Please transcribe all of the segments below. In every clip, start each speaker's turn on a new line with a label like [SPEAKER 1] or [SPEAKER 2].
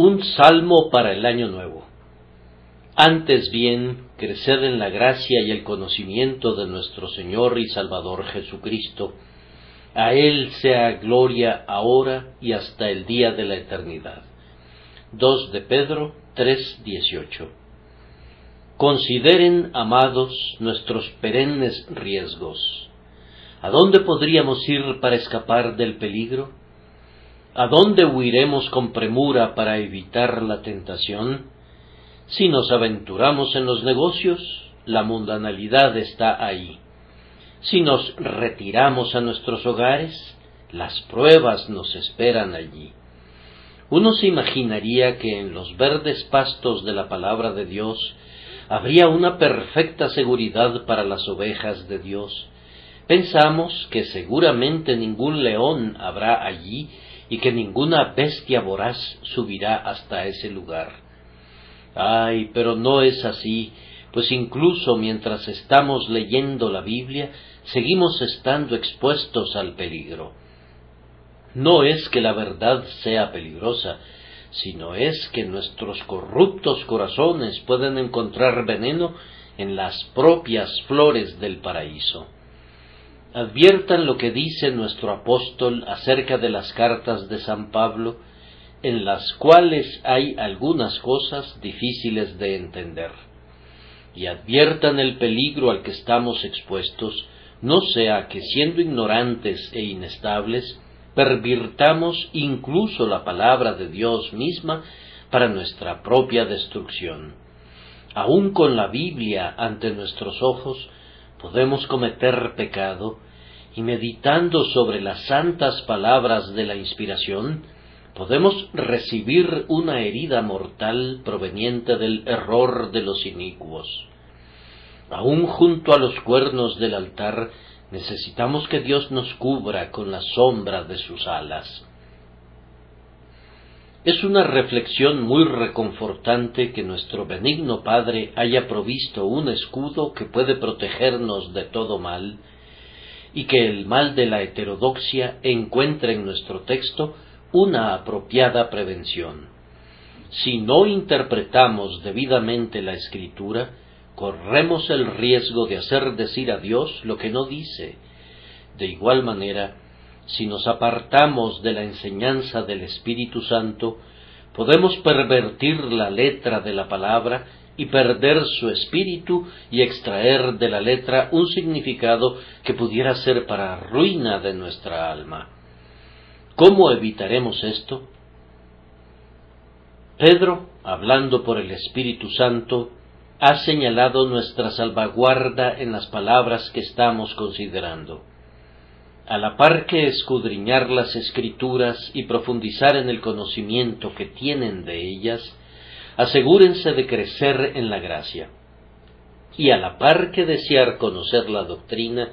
[SPEAKER 1] Un salmo para el año nuevo. Antes bien, creced en la gracia y el conocimiento de nuestro Señor y Salvador Jesucristo. A Él sea gloria ahora y hasta el día de la eternidad. 2 de Pedro 3:18. Consideren, amados, nuestros perennes riesgos. ¿A dónde podríamos ir para escapar del peligro? ¿A dónde huiremos con premura para evitar la tentación? Si nos aventuramos en los negocios, la mundanalidad está ahí. Si nos retiramos a nuestros hogares, las pruebas nos esperan allí. Uno se imaginaría que en los verdes pastos de la palabra de Dios habría una perfecta seguridad para las ovejas de Dios. Pensamos que seguramente ningún león habrá allí y que ninguna bestia voraz subirá hasta ese lugar. Ay, pero no es así, pues incluso mientras estamos leyendo la Biblia, seguimos estando expuestos al peligro. No es que la verdad sea peligrosa, sino es que nuestros corruptos corazones pueden encontrar veneno en las propias flores del paraíso. Adviertan lo que dice nuestro apóstol acerca de las cartas de San Pablo, en las cuales hay algunas cosas difíciles de entender. Y adviertan el peligro al que estamos expuestos, no sea que siendo ignorantes e inestables, pervirtamos incluso la palabra de Dios misma para nuestra propia destrucción. Aun con la Biblia ante nuestros ojos, podemos cometer pecado y meditando sobre las santas palabras de la inspiración, podemos recibir una herida mortal proveniente del error de los inicuos. Aun junto a los cuernos del altar necesitamos que Dios nos cubra con la sombra de sus alas. Es una reflexión muy reconfortante que nuestro benigno Padre haya provisto un escudo que puede protegernos de todo mal, y que el mal de la heterodoxia encuentre en nuestro texto una apropiada prevención. Si no interpretamos debidamente la escritura, corremos el riesgo de hacer decir a Dios lo que no dice. De igual manera, si nos apartamos de la enseñanza del Espíritu Santo, podemos pervertir la letra de la palabra y perder su espíritu y extraer de la letra un significado que pudiera ser para ruina de nuestra alma. ¿Cómo evitaremos esto? Pedro, hablando por el Espíritu Santo, ha señalado nuestra salvaguarda en las palabras que estamos considerando a la par que escudriñar las escrituras y profundizar en el conocimiento que tienen de ellas, asegúrense de crecer en la gracia. Y a la par que desear conocer la doctrina,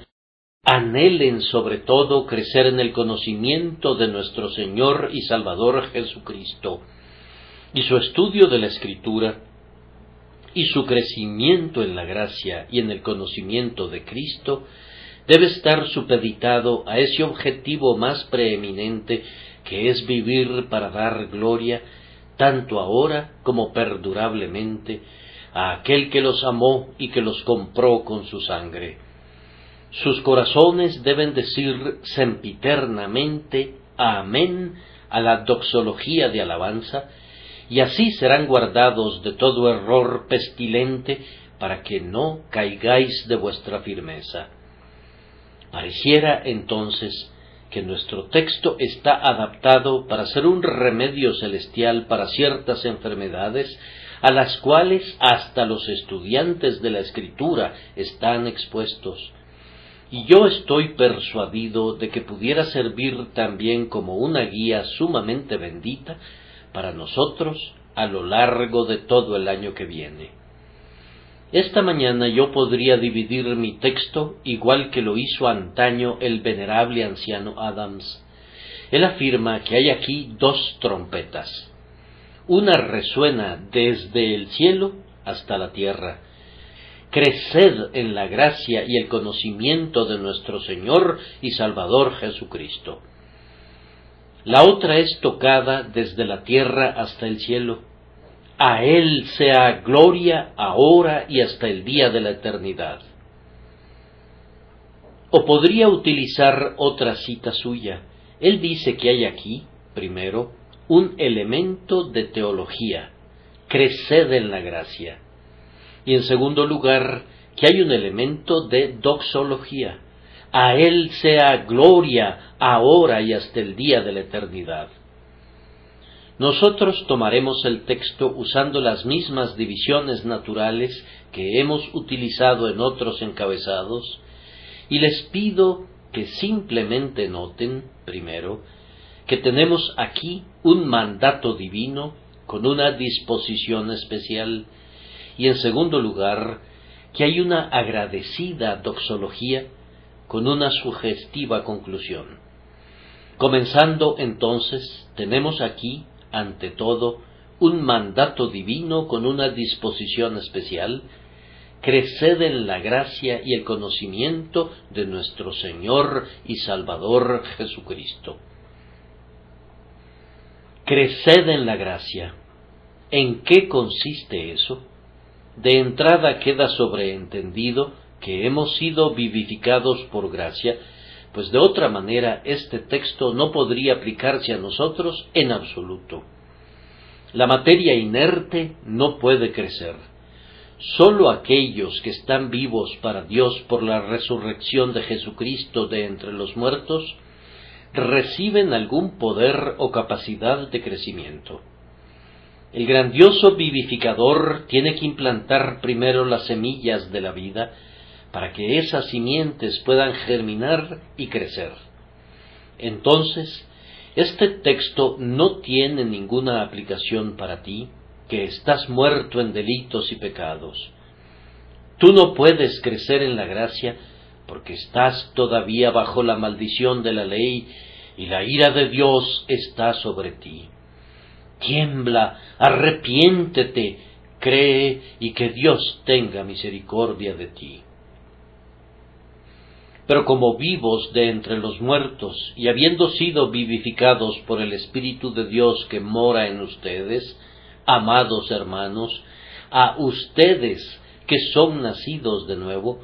[SPEAKER 1] anhelen sobre todo crecer en el conocimiento de nuestro Señor y Salvador Jesucristo, y su estudio de la Escritura, y su crecimiento en la gracia y en el conocimiento de Cristo, debe estar supeditado a ese objetivo más preeminente que es vivir para dar gloria, tanto ahora como perdurablemente, a aquel que los amó y que los compró con su sangre. Sus corazones deben decir sempiternamente Amén a la doxología de alabanza, y así serán guardados de todo error pestilente para que no caigáis de vuestra firmeza. Pareciera entonces que nuestro texto está adaptado para ser un remedio celestial para ciertas enfermedades a las cuales hasta los estudiantes de la escritura están expuestos. Y yo estoy persuadido de que pudiera servir también como una guía sumamente bendita para nosotros a lo largo de todo el año que viene. Esta mañana yo podría dividir mi texto igual que lo hizo antaño el venerable anciano Adams. Él afirma que hay aquí dos trompetas. Una resuena desde el cielo hasta la tierra. Creced en la gracia y el conocimiento de nuestro Señor y Salvador Jesucristo. La otra es tocada desde la tierra hasta el cielo. A Él sea gloria ahora y hasta el día de la eternidad. O podría utilizar otra cita suya. Él dice que hay aquí, primero, un elemento de teología, creced en la gracia. Y en segundo lugar, que hay un elemento de doxología, a Él sea gloria ahora y hasta el día de la eternidad. Nosotros tomaremos el texto usando las mismas divisiones naturales que hemos utilizado en otros encabezados y les pido que simplemente noten, primero, que tenemos aquí un mandato divino con una disposición especial y en segundo lugar, que hay una agradecida doxología con una sugestiva conclusión. Comenzando entonces, tenemos aquí, ante todo, un mandato divino con una disposición especial, creced en la gracia y el conocimiento de nuestro Señor y Salvador Jesucristo. Creced en la gracia. ¿En qué consiste eso? De entrada queda sobreentendido que hemos sido vivificados por gracia, pues de otra manera este texto no podría aplicarse a nosotros en absoluto. La materia inerte no puede crecer. Sólo aquellos que están vivos para Dios por la resurrección de Jesucristo de entre los muertos reciben algún poder o capacidad de crecimiento. El grandioso vivificador tiene que implantar primero las semillas de la vida para que esas simientes puedan germinar y crecer. Entonces, este texto no tiene ninguna aplicación para ti, que estás muerto en delitos y pecados. Tú no puedes crecer en la gracia porque estás todavía bajo la maldición de la ley y la ira de Dios está sobre ti. Tiembla, arrepiéntete, cree y que Dios tenga misericordia de ti. Pero como vivos de entre los muertos y habiendo sido vivificados por el Espíritu de Dios que mora en ustedes, amados hermanos, a ustedes que son nacidos de nuevo,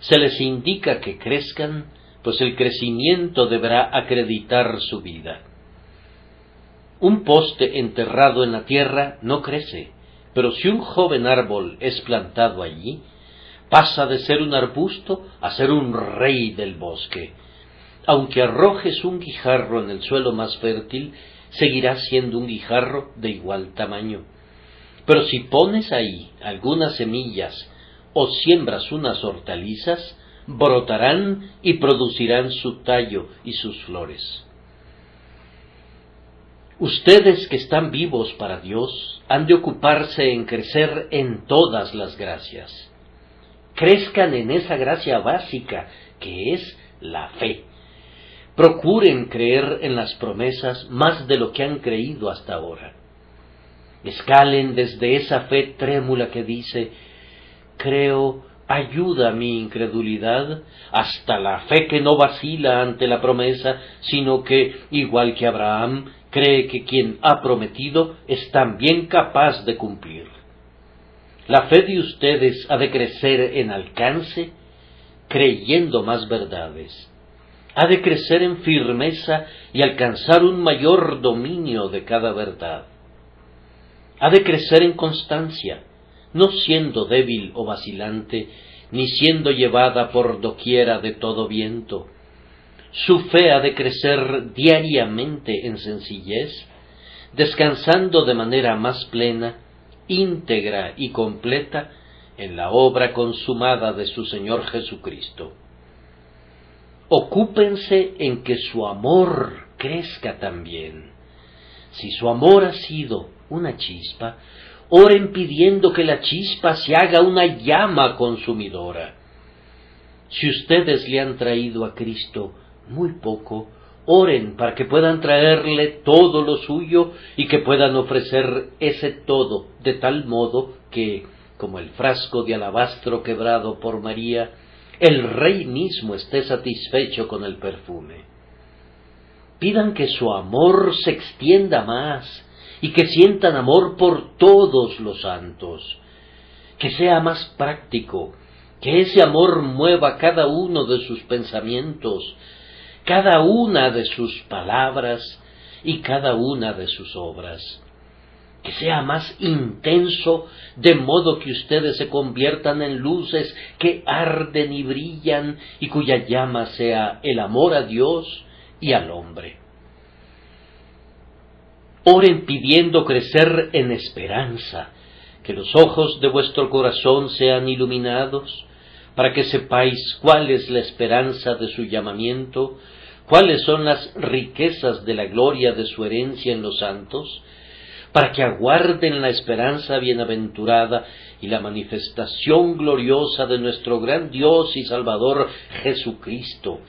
[SPEAKER 1] se les indica que crezcan, pues el crecimiento deberá acreditar su vida. Un poste enterrado en la tierra no crece, pero si un joven árbol es plantado allí, pasa de ser un arbusto a ser un rey del bosque. Aunque arrojes un guijarro en el suelo más fértil, seguirá siendo un guijarro de igual tamaño. Pero si pones ahí algunas semillas o siembras unas hortalizas, brotarán y producirán su tallo y sus flores. Ustedes que están vivos para Dios han de ocuparse en crecer en todas las gracias. Crezcan en esa gracia básica que es la fe. Procuren creer en las promesas más de lo que han creído hasta ahora. Escalen desde esa fe trémula que dice, creo, ayuda mi incredulidad, hasta la fe que no vacila ante la promesa, sino que, igual que Abraham, cree que quien ha prometido es también capaz de cumplir. La fe de ustedes ha de crecer en alcance, creyendo más verdades. Ha de crecer en firmeza y alcanzar un mayor dominio de cada verdad. Ha de crecer en constancia, no siendo débil o vacilante, ni siendo llevada por doquiera de todo viento, su fe ha de crecer diariamente en sencillez, descansando de manera más plena, íntegra y completa en la obra consumada de su Señor Jesucristo. Ocúpense en que su amor crezca también. Si su amor ha sido una chispa, oren pidiendo que la chispa se haga una llama consumidora. Si ustedes le han traído a Cristo muy poco, oren para que puedan traerle todo lo suyo y que puedan ofrecer ese todo de tal modo que, como el frasco de alabastro quebrado por María, el rey mismo esté satisfecho con el perfume. Pidan que su amor se extienda más y que sientan amor por todos los santos. Que sea más práctico, que ese amor mueva cada uno de sus pensamientos, cada una de sus palabras y cada una de sus obras que sea más intenso, de modo que ustedes se conviertan en luces que arden y brillan y cuya llama sea el amor a Dios y al hombre. Oren pidiendo crecer en esperanza, que los ojos de vuestro corazón sean iluminados, para que sepáis cuál es la esperanza de su llamamiento, cuáles son las riquezas de la gloria de su herencia en los santos, para que aguarden la esperanza bienaventurada y la manifestación gloriosa de nuestro gran Dios y Salvador Jesucristo.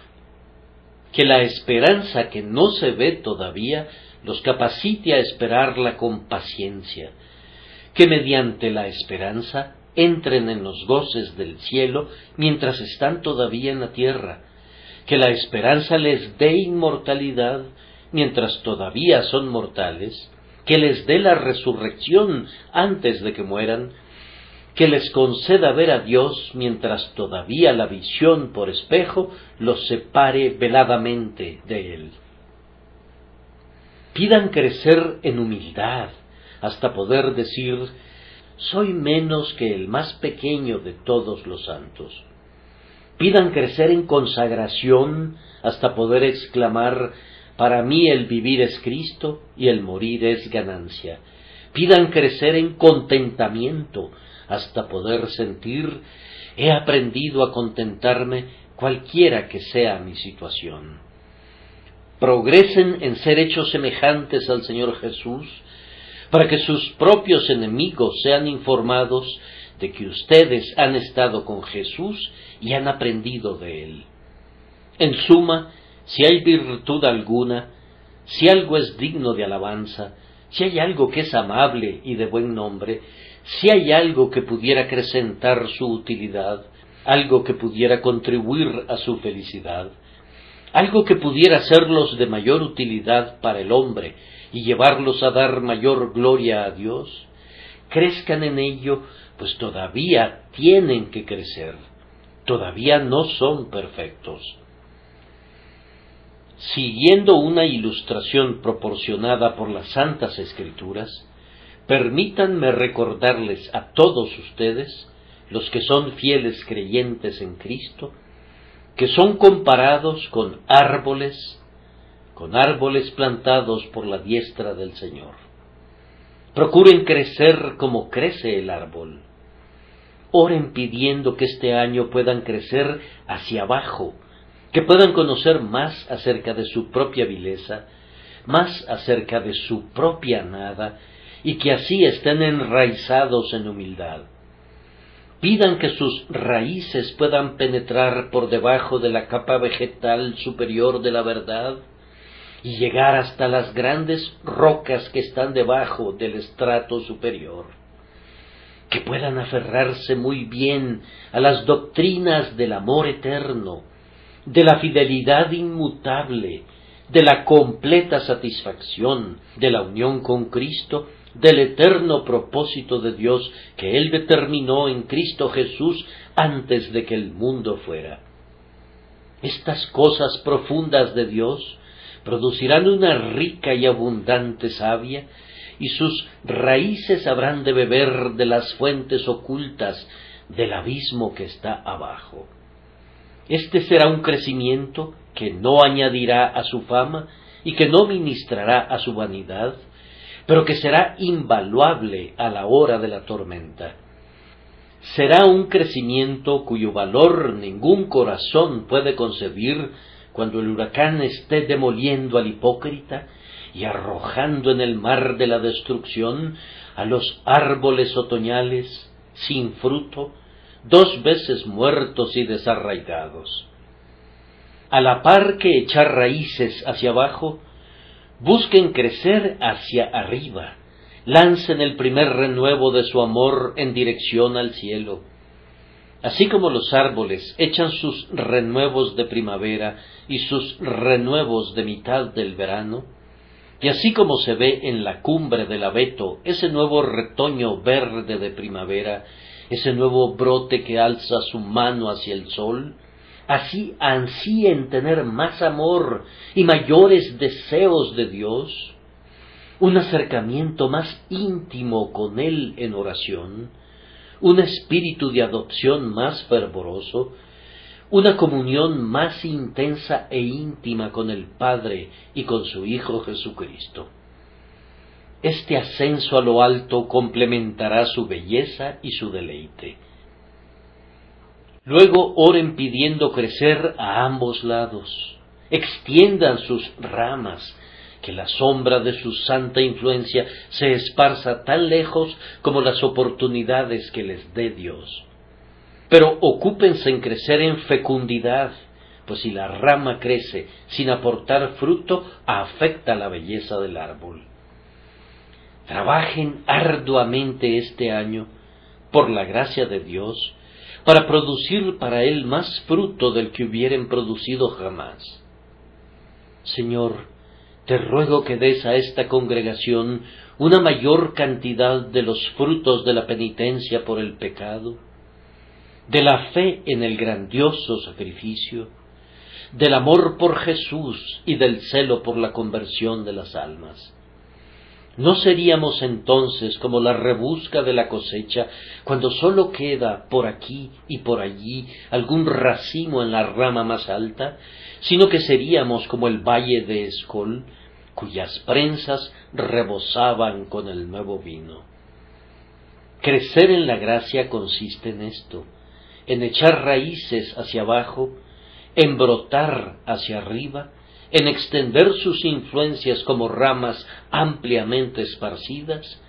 [SPEAKER 1] Que la esperanza que no se ve todavía los capacite a esperarla con paciencia, que mediante la esperanza entren en los goces del cielo mientras están todavía en la tierra, que la esperanza les dé inmortalidad mientras todavía son mortales, que les dé la resurrección antes de que mueran, que les conceda ver a Dios mientras todavía la visión por espejo los separe veladamente de Él. Pidan crecer en humildad hasta poder decir, soy menos que el más pequeño de todos los santos. Pidan crecer en consagración hasta poder exclamar, para mí el vivir es Cristo y el morir es ganancia. Pidan crecer en contentamiento hasta poder sentir he aprendido a contentarme cualquiera que sea mi situación. Progresen en ser hechos semejantes al Señor Jesús, para que sus propios enemigos sean informados de que ustedes han estado con Jesús y han aprendido de Él. En suma, si hay virtud alguna, si algo es digno de alabanza, si hay algo que es amable y de buen nombre, si hay algo que pudiera acrecentar su utilidad, algo que pudiera contribuir a su felicidad, algo que pudiera serlos de mayor utilidad para el hombre y llevarlos a dar mayor gloria a Dios, crezcan en ello, pues todavía tienen que crecer, todavía no son perfectos. Siguiendo una ilustración proporcionada por las Santas Escrituras, permítanme recordarles a todos ustedes, los que son fieles creyentes en Cristo, que son comparados con árboles, con árboles plantados por la diestra del Señor. Procuren crecer como crece el árbol. Oren pidiendo que este año puedan crecer hacia abajo, que puedan conocer más acerca de su propia vileza, más acerca de su propia nada, y que así estén enraizados en humildad. Pidan que sus raíces puedan penetrar por debajo de la capa vegetal superior de la verdad y llegar hasta las grandes rocas que están debajo del estrato superior. Que puedan aferrarse muy bien a las doctrinas del amor eterno, de la fidelidad inmutable, de la completa satisfacción, de la unión con Cristo, del eterno propósito de Dios que Él determinó en Cristo Jesús antes de que el mundo fuera. Estas cosas profundas de Dios producirán una rica y abundante savia, y sus raíces habrán de beber de las fuentes ocultas del abismo que está abajo. Este será un crecimiento que no añadirá a su fama y que no ministrará a su vanidad, pero que será invaluable a la hora de la tormenta. Será un crecimiento cuyo valor ningún corazón puede concebir cuando el huracán esté demoliendo al hipócrita y arrojando en el mar de la destrucción a los árboles otoñales sin fruto, dos veces muertos y desarraigados. A la par que echar raíces hacia abajo, busquen crecer hacia arriba, lancen el primer renuevo de su amor en dirección al cielo. Así como los árboles echan sus renuevos de primavera y sus renuevos de mitad del verano, y así como se ve en la cumbre del abeto ese nuevo retoño verde de primavera, ese nuevo brote que alza su mano hacia el sol, así ansíen tener más amor y mayores deseos de Dios, un acercamiento más íntimo con Él en oración, un espíritu de adopción más fervoroso, una comunión más intensa e íntima con el Padre y con su Hijo Jesucristo. Este ascenso a lo alto complementará su belleza y su deleite. Luego oren pidiendo crecer a ambos lados, extiendan sus ramas, que la sombra de su santa influencia se esparza tan lejos como las oportunidades que les dé Dios. Pero ocúpense en crecer en fecundidad, pues si la rama crece sin aportar fruto, afecta la belleza del árbol. Trabajen arduamente este año, por la gracia de Dios, para producir para Él más fruto del que hubieren producido jamás. Señor, te ruego que des a esta congregación una mayor cantidad de los frutos de la penitencia por el pecado, de la fe en el grandioso sacrificio, del amor por Jesús y del celo por la conversión de las almas. ¿No seríamos entonces como la rebusca de la cosecha, cuando sólo queda por aquí y por allí algún racimo en la rama más alta, sino que seríamos como el valle de Escol, cuyas prensas rebosaban con el nuevo vino. Crecer en la gracia consiste en esto, en echar raíces hacia abajo, en brotar hacia arriba, en extender sus influencias como ramas ampliamente esparcidas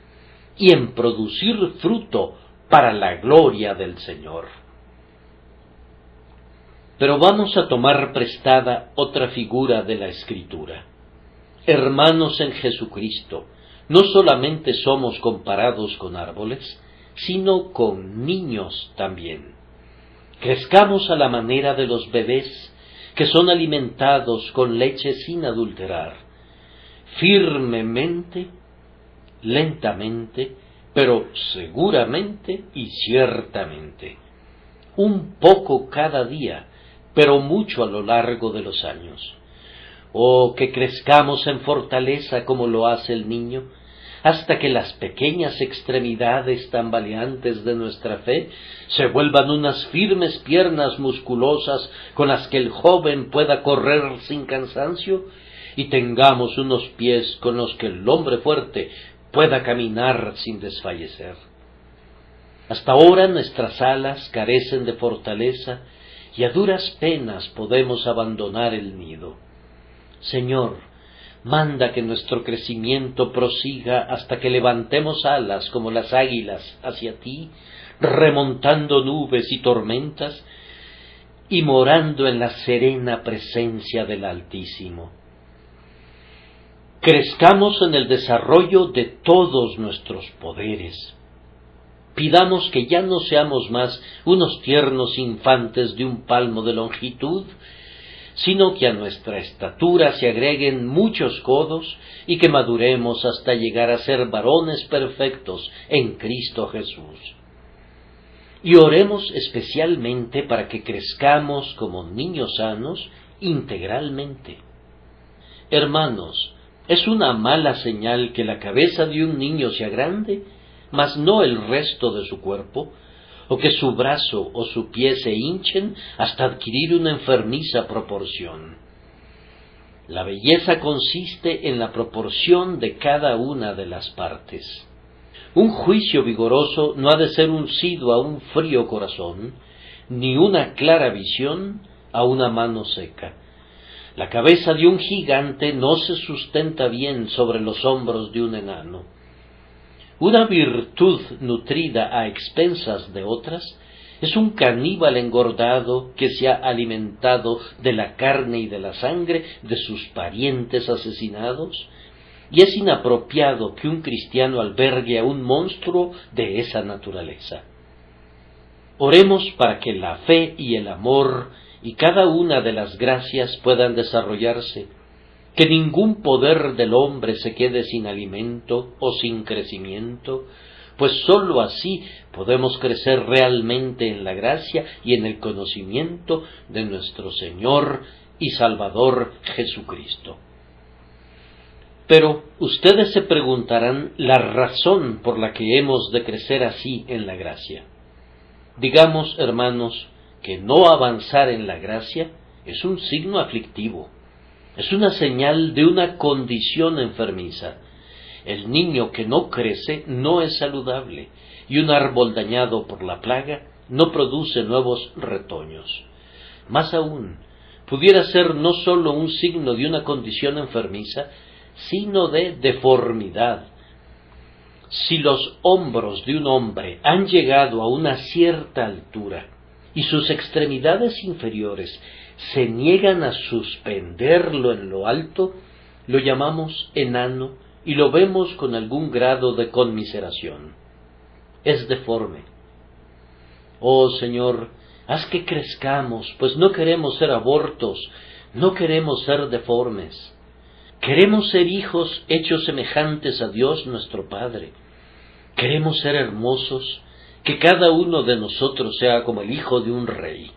[SPEAKER 1] y en producir fruto para la gloria del Señor. Pero vamos a tomar prestada otra figura de la Escritura. Hermanos en Jesucristo, no solamente somos comparados con árboles, sino con niños también. Crezcamos a la manera de los bebés que son alimentados con leche sin adulterar, firmemente, lentamente, pero seguramente y ciertamente, un poco cada día, pero mucho a lo largo de los años. Oh, que crezcamos en fortaleza como lo hace el niño, hasta que las pequeñas extremidades tambaleantes de nuestra fe se vuelvan unas firmes piernas musculosas con las que el joven pueda correr sin cansancio y tengamos unos pies con los que el hombre fuerte pueda caminar sin desfallecer. Hasta ahora nuestras alas carecen de fortaleza y a duras penas podemos abandonar el nido. Señor, manda que nuestro crecimiento prosiga hasta que levantemos alas como las águilas hacia ti, remontando nubes y tormentas y morando en la serena presencia del Altísimo. Crezcamos en el desarrollo de todos nuestros poderes. Pidamos que ya no seamos más unos tiernos infantes de un palmo de longitud, sino que a nuestra estatura se agreguen muchos codos y que maduremos hasta llegar a ser varones perfectos en Cristo Jesús. Y oremos especialmente para que crezcamos como niños sanos integralmente. Hermanos, es una mala señal que la cabeza de un niño sea grande, mas no el resto de su cuerpo, o que su brazo o su pie se hinchen hasta adquirir una enfermiza proporción. La belleza consiste en la proporción de cada una de las partes. Un juicio vigoroso no ha de ser uncido a un frío corazón, ni una clara visión a una mano seca. La cabeza de un gigante no se sustenta bien sobre los hombros de un enano. Una virtud nutrida a expensas de otras es un caníbal engordado que se ha alimentado de la carne y de la sangre de sus parientes asesinados, y es inapropiado que un cristiano albergue a un monstruo de esa naturaleza. Oremos para que la fe y el amor y cada una de las gracias puedan desarrollarse, que ningún poder del hombre se quede sin alimento o sin crecimiento, pues sólo así podemos crecer realmente en la gracia y en el conocimiento de nuestro Señor y Salvador Jesucristo. Pero ustedes se preguntarán la razón por la que hemos de crecer así en la gracia. Digamos, hermanos, que no avanzar en la gracia es un signo aflictivo, es una señal de una condición enfermiza. El niño que no crece no es saludable, y un árbol dañado por la plaga no produce nuevos retoños. Más aún, pudiera ser no sólo un signo de una condición enfermiza, sino de deformidad. Si los hombros de un hombre han llegado a una cierta altura y sus extremidades inferiores se niegan a suspenderlo en lo alto, lo llamamos enano y lo vemos con algún grado de conmiseración. Es deforme. Oh Señor, haz que crezcamos, pues no queremos ser abortos, no queremos ser deformes. Queremos ser hijos hechos semejantes a Dios nuestro Padre. Queremos ser hermosos, que cada uno de nosotros sea como el hijo de un rey.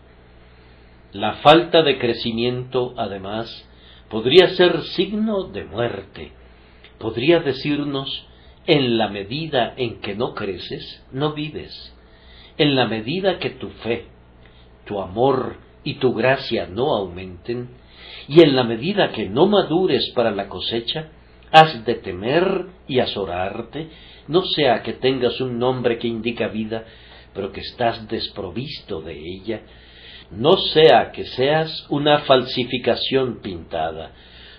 [SPEAKER 1] La falta de crecimiento, además, podría ser signo de muerte. Podría decirnos, en la medida en que no creces, no vives. En la medida que tu fe, tu amor y tu gracia no aumenten, y en la medida que no madures para la cosecha, has de temer y azorarte, no sea que tengas un nombre que indica vida, pero que estás desprovisto de ella, no sea que seas una falsificación pintada,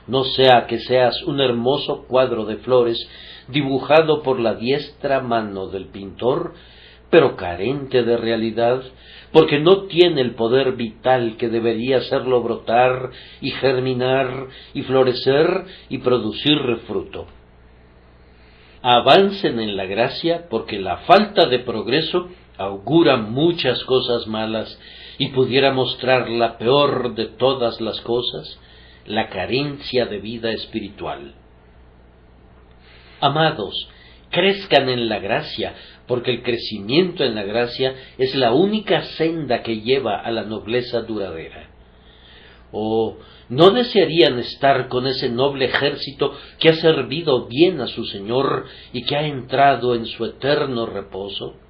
[SPEAKER 1] no sea que seas un hermoso cuadro de flores dibujado por la diestra mano del pintor, pero carente de realidad, porque no tiene el poder vital que debería hacerlo brotar y germinar y florecer y producir fruto. Avancen en la gracia porque la falta de progreso augura muchas cosas malas y pudiera mostrar la peor de todas las cosas, la carencia de vida espiritual. Amados, crezcan en la gracia, porque el crecimiento en la gracia es la única senda que lleva a la nobleza duradera. ¿O no desearían estar con ese noble ejército que ha servido bien a su Señor y que ha entrado en su eterno reposo?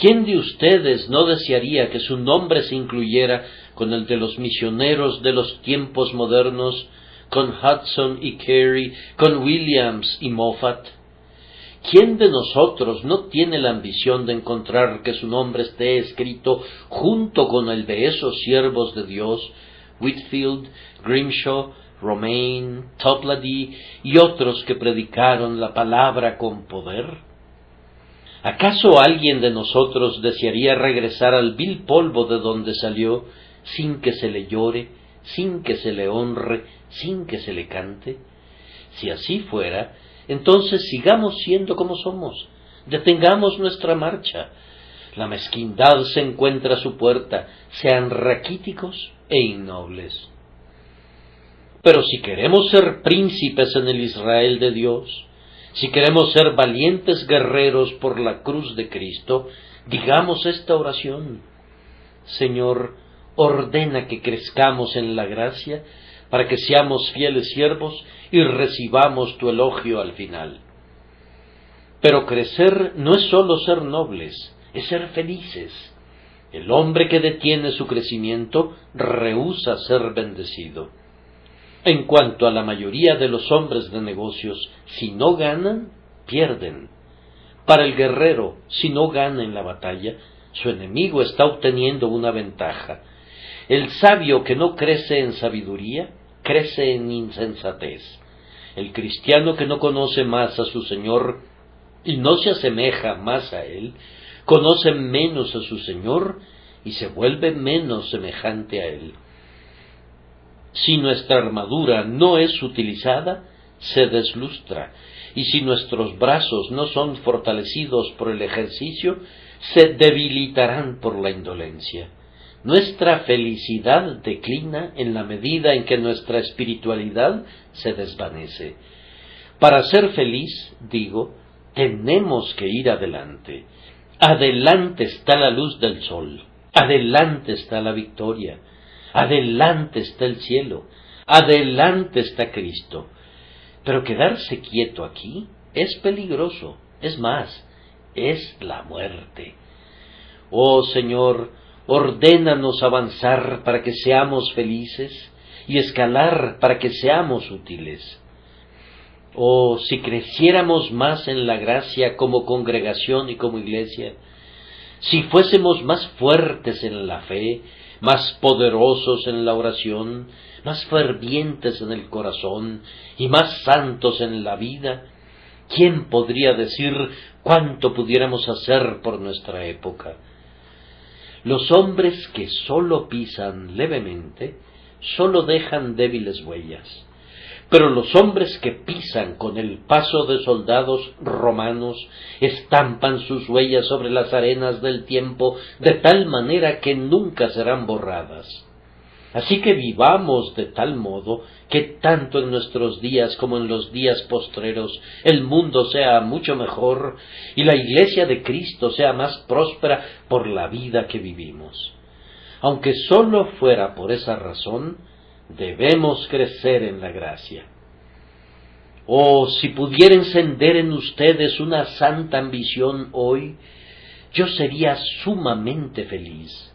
[SPEAKER 1] ¿Quién de ustedes no desearía que su nombre se incluyera con el de los misioneros de los tiempos modernos, con Hudson y Carey, con Williams y Moffat? ¿Quién de nosotros no tiene la ambición de encontrar que su nombre esté escrito junto con el de esos siervos de Dios, Whitfield, Grimshaw, Romaine, Toplady y otros que predicaron la palabra con poder? ¿Acaso alguien de nosotros desearía regresar al vil polvo de donde salió sin que se le llore, sin que se le honre, sin que se le cante? Si así fuera, entonces sigamos siendo como somos, detengamos nuestra marcha. La mezquindad se encuentra a su puerta, sean raquíticos e innobles. Pero si queremos ser príncipes en el Israel de Dios, si queremos ser valientes guerreros por la cruz de Cristo, digamos esta oración. Señor, ordena que crezcamos en la gracia para que seamos fieles siervos y recibamos tu elogio al final. Pero crecer no es sólo ser nobles, es ser felices. El hombre que detiene su crecimiento rehúsa ser bendecido. En cuanto a la mayoría de los hombres de negocios, si no ganan, pierden. Para el guerrero, si no gana en la batalla, su enemigo está obteniendo una ventaja. El sabio que no crece en sabiduría, crece en insensatez. El cristiano que no conoce más a su Señor y no se asemeja más a Él, conoce menos a su Señor y se vuelve menos semejante a Él. Si nuestra armadura no es utilizada, se deslustra, y si nuestros brazos no son fortalecidos por el ejercicio, se debilitarán por la indolencia. Nuestra felicidad declina en la medida en que nuestra espiritualidad se desvanece. Para ser feliz, digo, tenemos que ir adelante. Adelante está la luz del sol, adelante está la victoria, adelante está el cielo, adelante está Cristo. Pero quedarse quieto aquí es peligroso, es más, es la muerte. Oh Señor, ordénanos avanzar para que seamos felices y escalar para que seamos útiles. Oh, si creciéramos más en la gracia como congregación y como iglesia, si fuésemos más fuertes en la fe, más poderosos en la oración, más fervientes en el corazón y más santos en la vida, ¿quién podría decir cuánto pudiéramos hacer por nuestra época? Los hombres que sólo pisan levemente, sólo dejan débiles huellas. Pero los hombres que pisan con el paso de soldados romanos estampan sus huellas sobre las arenas del tiempo de tal manera que nunca serán borradas. Así que vivamos de tal modo que tanto en nuestros días como en los días postreros el mundo sea mucho mejor y la Iglesia de Cristo sea más próspera por la vida que vivimos. Aunque sólo fuera por esa razón, debemos crecer en la gracia. Oh, si pudiera encender en ustedes una santa ambición hoy, yo sería sumamente feliz.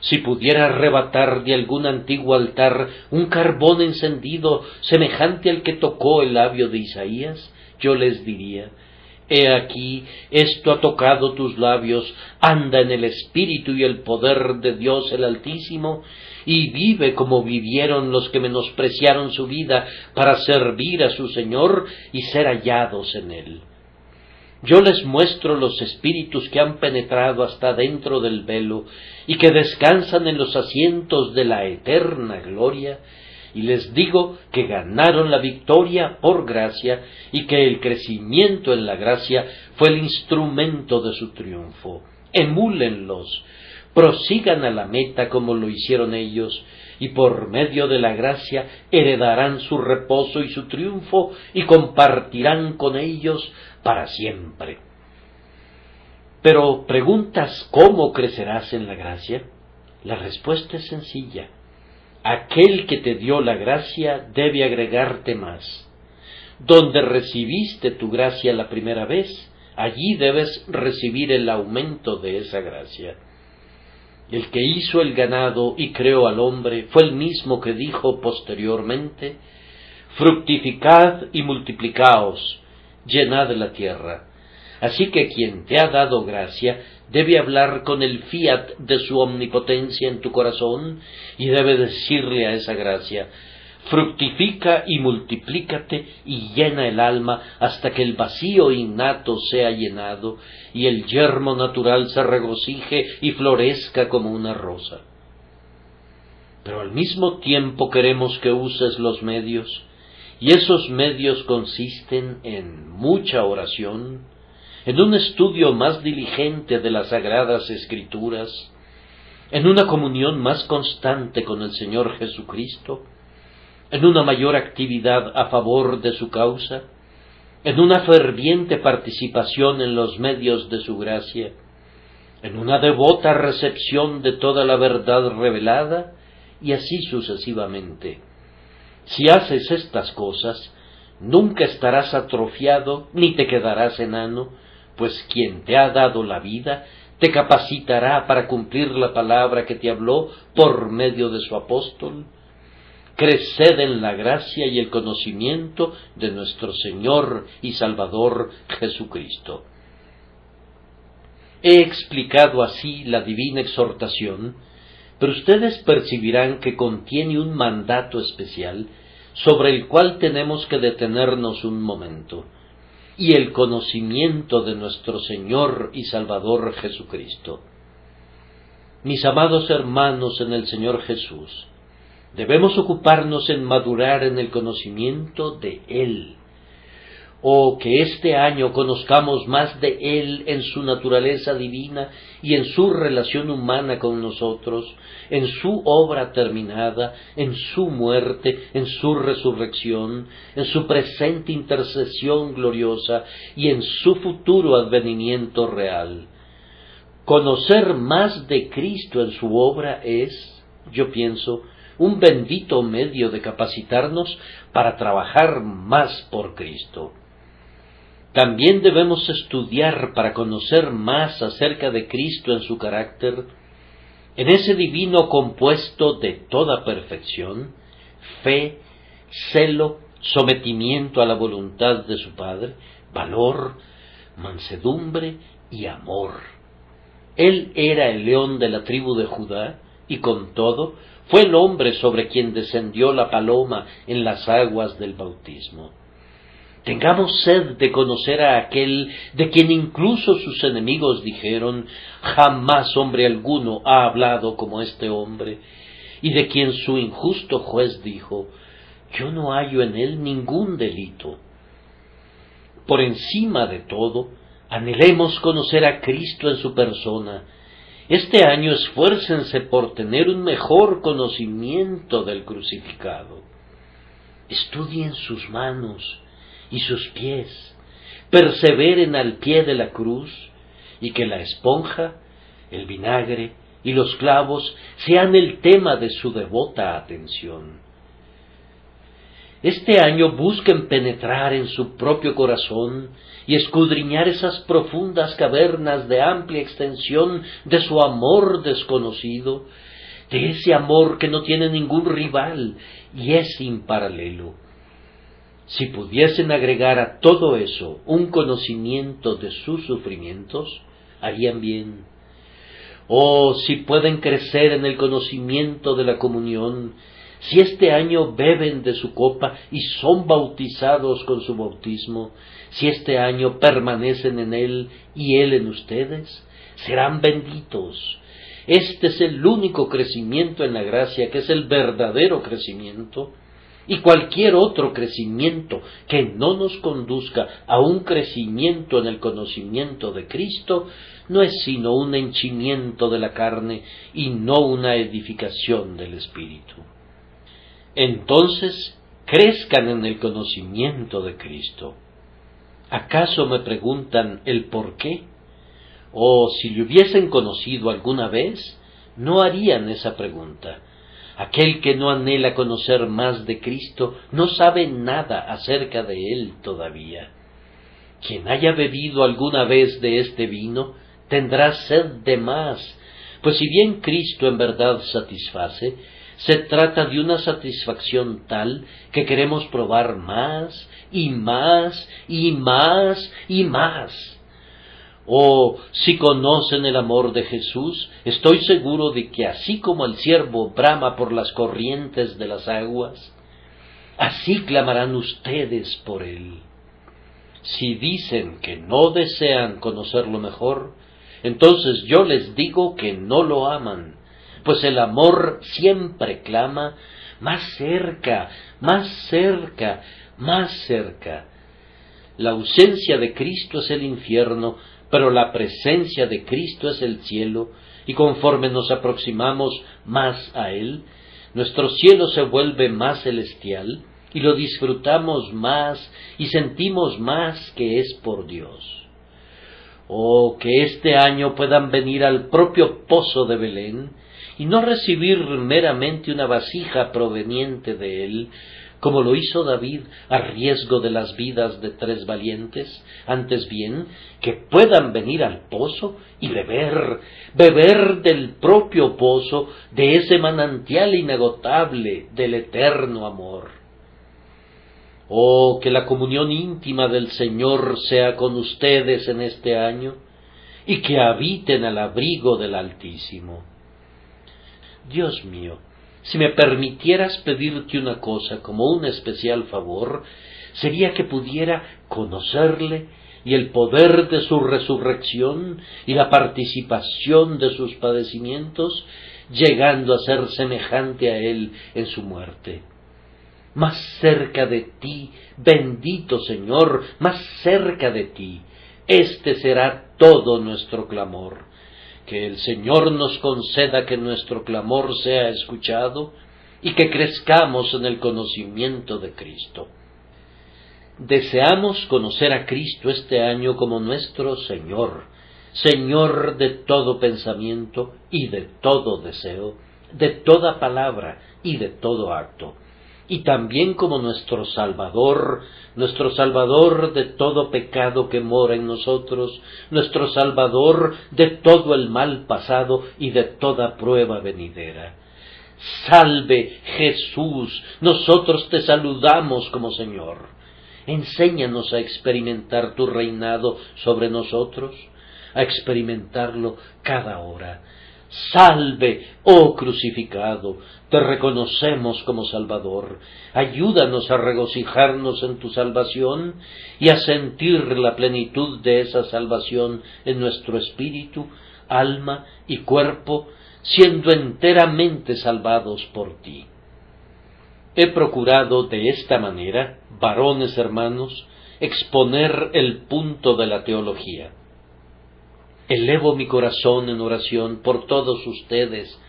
[SPEAKER 1] Si pudiera arrebatar de algún antiguo altar un carbón encendido semejante al que tocó el labio de Isaías, yo les diría, He aquí, esto ha tocado tus labios, anda en el espíritu y el poder de Dios el Altísimo, y vive como vivieron los que menospreciaron su vida para servir a su Señor y ser hallados en él. Yo les muestro los espíritus que han penetrado hasta dentro del velo y que descansan en los asientos de la eterna gloria, y les digo que ganaron la victoria por gracia y que el crecimiento en la gracia fue el instrumento de su triunfo. Emúlenlos, prosigan a la meta como lo hicieron ellos, y por medio de la gracia heredarán su reposo y su triunfo y compartirán con ellos para siempre. Pero preguntas cómo crecerás en la gracia? La respuesta es sencilla. Aquel que te dio la gracia debe agregarte más. Donde recibiste tu gracia la primera vez, allí debes recibir el aumento de esa gracia. El que hizo el ganado y creó al hombre fue el mismo que dijo posteriormente, Fructificad y multiplicaos, llenad la tierra. Así que quien te ha dado gracia debe hablar con el fiat de su omnipotencia en tu corazón y debe decirle a esa gracia, fructifica y multiplícate y llena el alma hasta que el vacío innato sea llenado y el yermo natural se regocije y florezca como una rosa. Pero al mismo tiempo queremos que uses los medios, y esos medios consisten en mucha oración, en un estudio más diligente de las sagradas escrituras, en una comunión más constante con el Señor Jesucristo, en una mayor actividad a favor de su causa, en una ferviente participación en los medios de su gracia, en una devota recepción de toda la verdad revelada, y así sucesivamente. Si haces estas cosas, nunca estarás atrofiado ni te quedarás enano, pues quien te ha dado la vida te capacitará para cumplir la palabra que te habló por medio de su apóstol, creced en la gracia y el conocimiento de nuestro Señor y Salvador Jesucristo. He explicado así la divina exhortación, pero ustedes percibirán que contiene un mandato especial sobre el cual tenemos que detenernos un momento, y el conocimiento de nuestro Señor y Salvador Jesucristo. Mis amados hermanos en el Señor Jesús, Debemos ocuparnos en madurar en el conocimiento de Él. O que este año conozcamos más de Él en su naturaleza divina y en su relación humana con nosotros, en su obra terminada, en su muerte, en su resurrección, en su presente intercesión gloriosa y en su futuro advenimiento real. Conocer más de Cristo en su obra es, yo pienso, un bendito medio de capacitarnos para trabajar más por Cristo. También debemos estudiar para conocer más acerca de Cristo en su carácter, en ese divino compuesto de toda perfección, fe, celo, sometimiento a la voluntad de su Padre, valor, mansedumbre y amor. Él era el león de la tribu de Judá, y con todo fue el hombre sobre quien descendió la paloma en las aguas del bautismo. Tengamos sed de conocer a aquel de quien incluso sus enemigos dijeron jamás hombre alguno ha hablado como este hombre, y de quien su injusto juez dijo yo no hallo en él ningún delito. Por encima de todo, anhelemos conocer a Cristo en su persona. Este año esfuércense por tener un mejor conocimiento del crucificado. Estudien sus manos, y sus pies, perseveren al pie de la cruz, y que la esponja, el vinagre y los clavos sean el tema de su devota atención. Este año busquen penetrar en su propio corazón y escudriñar esas profundas cavernas de amplia extensión de su amor desconocido, de ese amor que no tiene ningún rival y es sin paralelo si pudiesen agregar a todo eso un conocimiento de sus sufrimientos, harían bien. O si pueden crecer en el conocimiento de la comunión, si este año beben de su copa y son bautizados con su bautismo, si este año permanecen en Él y Él en ustedes, serán benditos. Este es el único crecimiento en la gracia que es el verdadero crecimiento y cualquier otro crecimiento que no nos conduzca a un crecimiento en el conocimiento de Cristo no es sino un henchimiento de la carne y no una edificación del Espíritu. Entonces, crezcan en el conocimiento de Cristo. ¿Acaso me preguntan el por qué? O si le hubiesen conocido alguna vez, no harían esa pregunta Aquel que no anhela conocer más de Cristo no sabe nada acerca de Él todavía. Quien haya bebido alguna vez de este vino tendrá sed de más, pues si bien Cristo en verdad satisface, se trata de una satisfacción tal que queremos probar más y más y más y más o si conocen el amor de Jesús, estoy seguro de que así como el siervo brama por las corrientes de las aguas, así clamarán ustedes por él. Si dicen que no desean conocerlo mejor, entonces yo les digo que no lo aman, pues el amor siempre clama más cerca, más cerca, más cerca. La ausencia de Cristo es el infierno, pero la presencia de Cristo es el cielo, y conforme nos aproximamos más a Él, nuestro cielo se vuelve más celestial, y lo disfrutamos más y sentimos más que es por Dios. Oh, que este año puedan venir al propio pozo de Belén y no recibir meramente una vasija proveniente de él, como lo hizo David a riesgo de las vidas de tres valientes, antes bien que puedan venir al pozo y beber, beber del propio pozo, de ese manantial inagotable del eterno amor. Oh, que la comunión íntima del Señor sea con ustedes en este año, y que habiten al abrigo del Altísimo. Dios mío, si me permitieras pedirte una cosa como un especial favor, sería que pudiera conocerle y el poder de su resurrección y la participación de sus padecimientos, llegando a ser semejante a él en su muerte. más cerca de ti, bendito Señor, más cerca de ti. Este será todo nuestro clamor. Que el Señor nos conceda que nuestro clamor sea escuchado y que crezcamos en el conocimiento de Cristo. Deseamos conocer a Cristo este año como nuestro Señor, Señor de todo pensamiento y de todo deseo, de toda palabra y de todo acto, y también como nuestro Salvador, nuestro Salvador de todo pecado que mora en nosotros, nuestro Salvador de todo el mal pasado y de toda prueba venidera. Salve Jesús, nosotros te saludamos como Señor. Enséñanos a experimentar tu reinado sobre nosotros, a experimentarlo cada hora. Salve, oh crucificado, te reconocemos como Salvador. Ayúdanos a regocijarnos en tu salvación y a sentir la plenitud de esa salvación en nuestro espíritu, alma y cuerpo, siendo enteramente salvados por ti. He procurado de esta manera, varones hermanos, exponer el punto de la teología. Elevo mi corazón en oración por todos ustedes,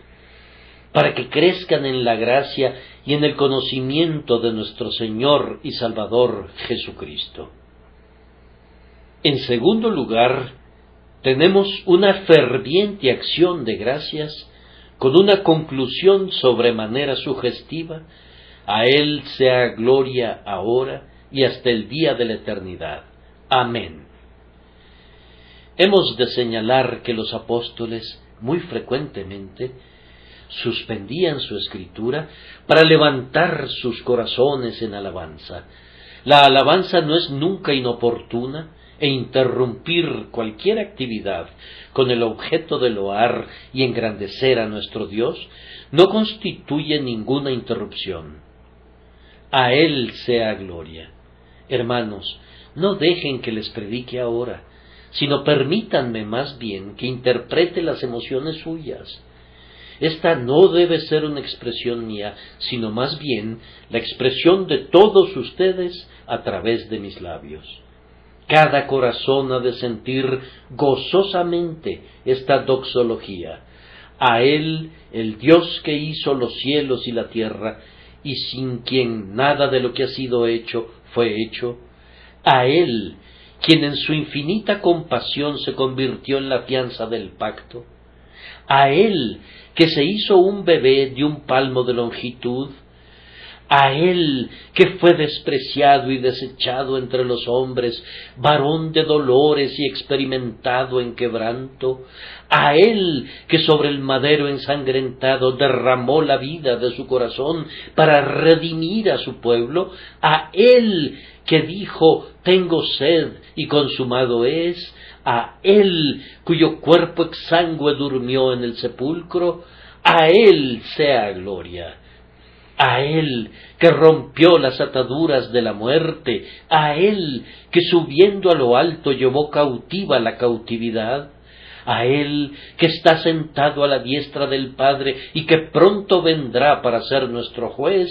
[SPEAKER 1] para que crezcan en la gracia y en el conocimiento de nuestro Señor y Salvador Jesucristo. En segundo lugar, tenemos una ferviente acción de gracias con una conclusión sobremanera sugestiva a Él sea gloria ahora y hasta el día de la eternidad. Amén. Hemos de señalar que los apóstoles muy frecuentemente suspendían su escritura para levantar sus corazones en alabanza. La alabanza no es nunca inoportuna e interrumpir cualquier actividad con el objeto de loar y engrandecer a nuestro Dios no constituye ninguna interrupción a Él sea gloria. Hermanos, no dejen que les predique ahora, sino permítanme más bien que interprete las emociones suyas. Esta no debe ser una expresión mía, sino más bien la expresión de todos ustedes a través de mis labios. Cada corazón ha de sentir gozosamente esta doxología. A Él, el Dios que hizo los cielos y la tierra, y sin quien nada de lo que ha sido hecho fue hecho, a Él, quien en su infinita compasión se convirtió en la fianza del pacto, a Él, que se hizo un bebé de un palmo de longitud, a él que fue despreciado y desechado entre los hombres, varón de dolores y experimentado en quebranto, a él que sobre el madero ensangrentado derramó la vida de su corazón para redimir a su pueblo, a él que dijo tengo sed y consumado es, a él cuyo cuerpo exangüe durmió en el sepulcro, a él sea gloria a Él que rompió las ataduras de la muerte, a Él que subiendo a lo alto llevó cautiva la cautividad, a Él que está sentado a la diestra del Padre y que pronto vendrá para ser nuestro juez,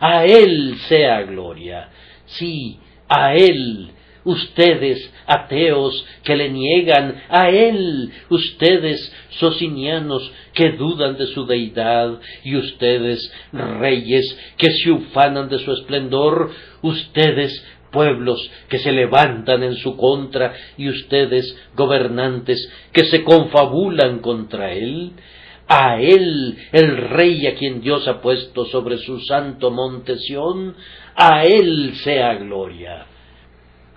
[SPEAKER 1] a Él sea gloria. Sí, a Él ustedes ateos que le niegan a Él, ustedes socinianos que dudan de su deidad, y ustedes reyes que se ufanan de su esplendor, ustedes pueblos que se levantan en su contra, y ustedes gobernantes que se confabulan contra Él, a Él, el Rey a quien Dios ha puesto sobre su santo monte Sión, a Él sea gloria.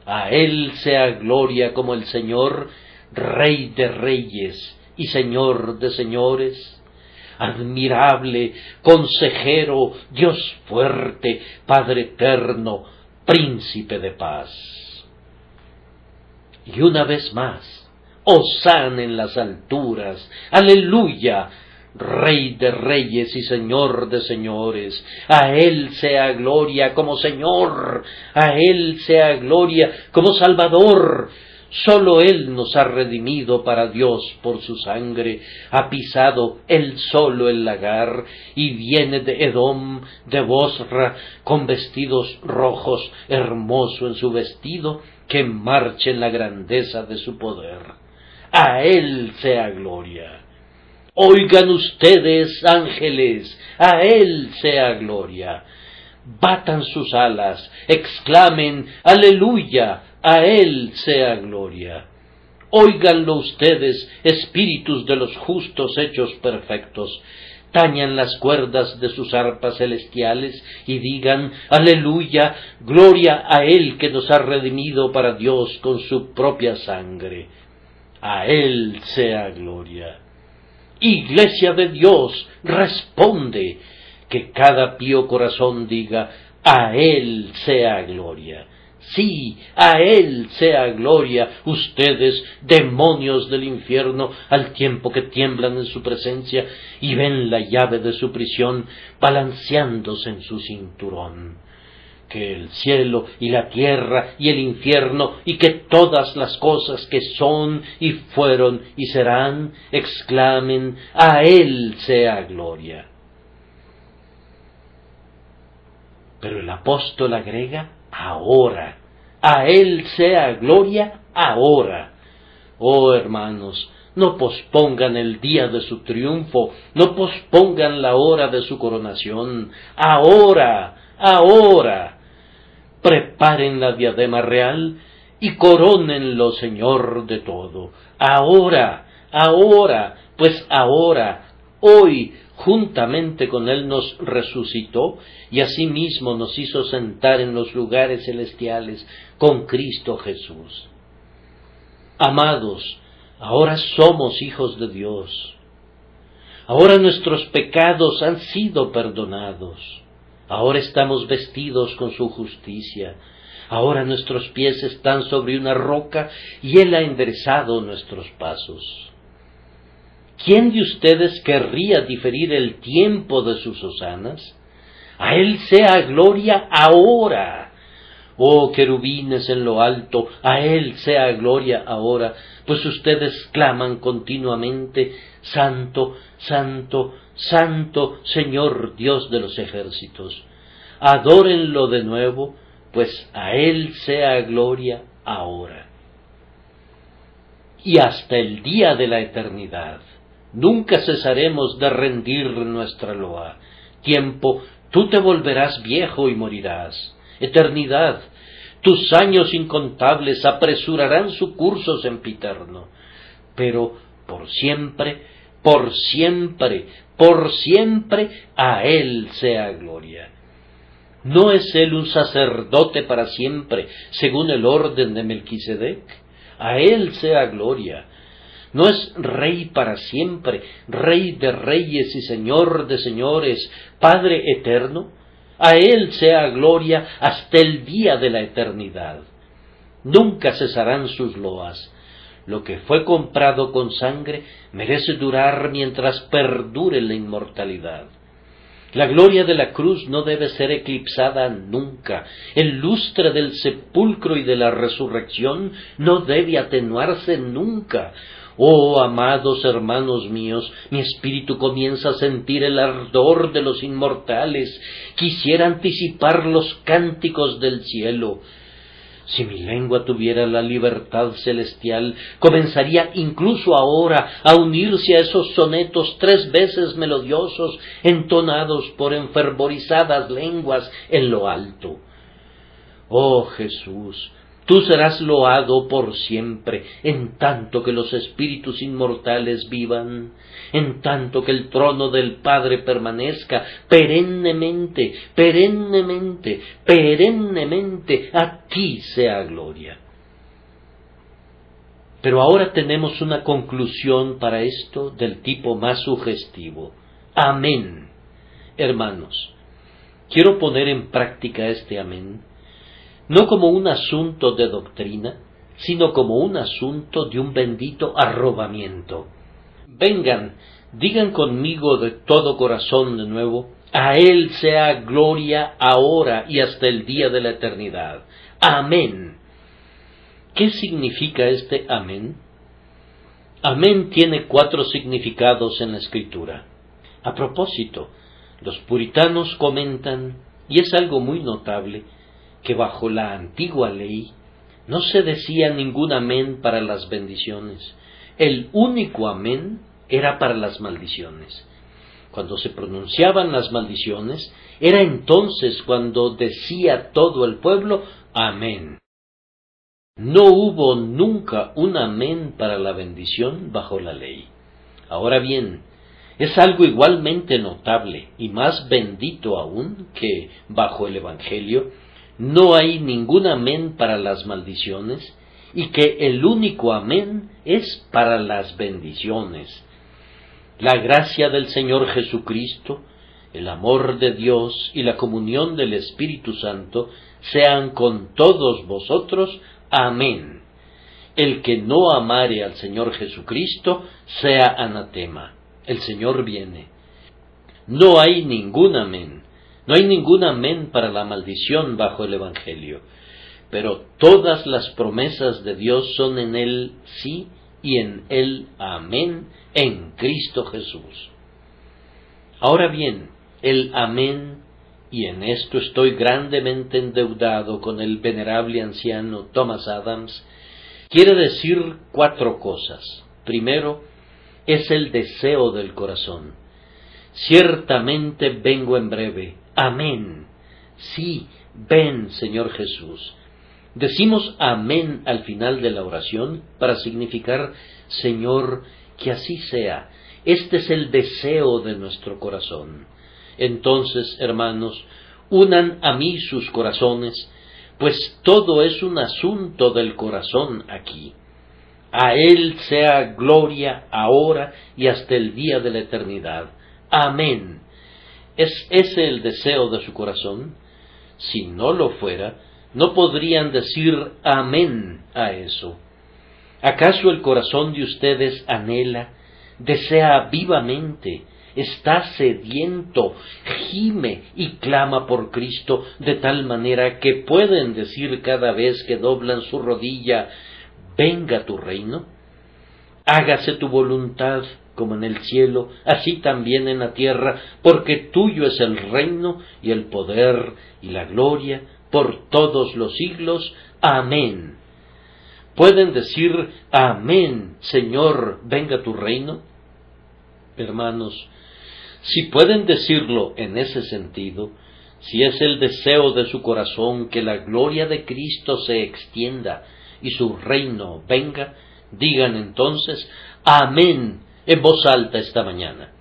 [SPEAKER 1] A Él sea gloria como el Señor, Rey de reyes y Señor de señores. Admirable, consejero, Dios fuerte, Padre eterno, príncipe de paz. Y una vez más, Osan en las alturas, aleluya, Rey de reyes y Señor de señores. A Él sea gloria como Señor, a Él sea gloria como Salvador. Sólo Él nos ha redimido para Dios por su sangre, ha pisado Él solo el lagar, y viene de Edom, de Bosra, con vestidos rojos, hermoso en su vestido, que marche en la grandeza de su poder. A Él sea gloria. Oigan ustedes, ángeles, a Él sea gloria. Batan sus alas, exclamen, aleluya, a Él sea gloria. Óiganlo ustedes, espíritus de los justos hechos perfectos, tañan las cuerdas de sus arpas celestiales y digan, Aleluya, gloria a Él que nos ha redimido para Dios con su propia sangre. A Él sea gloria. Iglesia de Dios, responde, que cada pío corazón diga, a Él sea gloria. Sí, a Él sea gloria, ustedes, demonios del infierno, al tiempo que tiemblan en su presencia y ven la llave de su prisión balanceándose en su cinturón. Que el cielo y la tierra y el infierno y que todas las cosas que son y fueron y serán exclamen, a Él sea gloria. Pero el apóstol agrega, ahora. A Él sea gloria ahora. Oh hermanos, no pospongan el día de su triunfo, no pospongan la hora de su coronación. Ahora, ahora. Preparen la diadema real y corónenlo Señor de todo. Ahora, ahora, pues ahora, hoy, juntamente con Él nos resucitó y asimismo nos hizo sentar en los lugares celestiales con Cristo Jesús. Amados, ahora somos hijos de Dios. Ahora nuestros pecados han sido perdonados. Ahora estamos vestidos con su justicia. Ahora nuestros pies están sobre una roca y Él ha enderezado nuestros pasos. ¿Quién de ustedes querría diferir el tiempo de sus osanas? A Él sea gloria ahora. Oh querubines en lo alto, a Él sea gloria ahora, pues ustedes claman continuamente, Santo, Santo, Santo, Señor Dios de los ejércitos. Adórenlo de nuevo, pues a Él sea gloria ahora. Y hasta el día de la eternidad. Nunca cesaremos de rendir nuestra loa. Tiempo, tú te volverás viejo y morirás. Eternidad, tus años incontables apresurarán su curso sempiterno. Pero por siempre, por siempre, por siempre, a Él sea gloria. ¿No es Él un sacerdote para siempre, según el orden de Melquisedec? A Él sea gloria no es rey para siempre, rey de reyes y señor de señores, Padre eterno. A Él sea gloria hasta el día de la eternidad. Nunca cesarán sus loas. Lo que fue comprado con sangre merece durar mientras perdure la inmortalidad. La gloria de la cruz no debe ser eclipsada nunca. El lustre del sepulcro y de la resurrección no debe atenuarse nunca. Oh, amados hermanos míos, mi espíritu comienza a sentir el ardor de los inmortales. Quisiera anticipar los cánticos del cielo. Si mi lengua tuviera la libertad celestial, comenzaría incluso ahora a unirse a esos sonetos tres veces melodiosos, entonados por enfervorizadas lenguas en lo alto. Oh Jesús, Tú serás loado por siempre, en tanto que los espíritus inmortales vivan, en tanto que el trono del Padre permanezca perennemente, perennemente, perennemente, a ti sea gloria. Pero ahora tenemos una conclusión para esto del tipo más sugestivo. Amén. Hermanos, quiero poner en práctica este amén no como un asunto de doctrina, sino como un asunto de un bendito arrobamiento. Vengan, digan conmigo de todo corazón de nuevo, a Él sea gloria ahora y hasta el día de la eternidad. Amén. ¿Qué significa este amén? Amén tiene cuatro significados en la escritura. A propósito, los puritanos comentan, y es algo muy notable, que bajo la antigua ley no se decía ningún amén para las bendiciones. El único amén era para las maldiciones. Cuando se pronunciaban las maldiciones, era entonces cuando decía todo el pueblo Amén. No hubo nunca un amén para la bendición bajo la ley. Ahora bien, es algo igualmente notable y más bendito aún que bajo el Evangelio no hay ningún amén para las maldiciones y que el único amén es para las bendiciones. La gracia del Señor Jesucristo, el amor de Dios y la comunión del Espíritu Santo sean con todos vosotros. Amén. El que no amare al Señor Jesucristo sea anatema. El Señor viene. No hay ningún amén. No hay ningún amén para la maldición bajo el Evangelio. Pero todas las promesas de Dios son en Él sí y en Él amén en Cristo Jesús. Ahora bien, el amén, y en esto estoy grandemente endeudado con el venerable anciano Thomas Adams, quiere decir cuatro cosas. Primero, es el deseo del corazón. Ciertamente vengo en breve. Amén. Sí, ven, Señor Jesús. Decimos amén al final de la oración para significar, Señor, que así sea. Este es el deseo de nuestro corazón. Entonces, hermanos, unan a mí sus corazones, pues todo es un asunto del corazón aquí. A Él sea gloria ahora y hasta el día de la eternidad. Amén. ¿Es ese el deseo de su corazón? Si no lo fuera, no podrían decir amén a eso. ¿Acaso el corazón de ustedes anhela, desea vivamente, está sediento, gime y clama por Cristo de tal manera que pueden decir cada vez que doblan su rodilla, venga tu reino? Hágase tu voluntad como en el cielo, así también en la tierra, porque tuyo es el reino y el poder y la gloria por todos los siglos. Amén. ¿Pueden decir Amén, Señor, venga tu reino? Hermanos, si pueden decirlo en ese sentido, si es el deseo de su corazón que la gloria de Cristo se extienda y su reino venga, digan entonces Amén en voz alta esta mañana.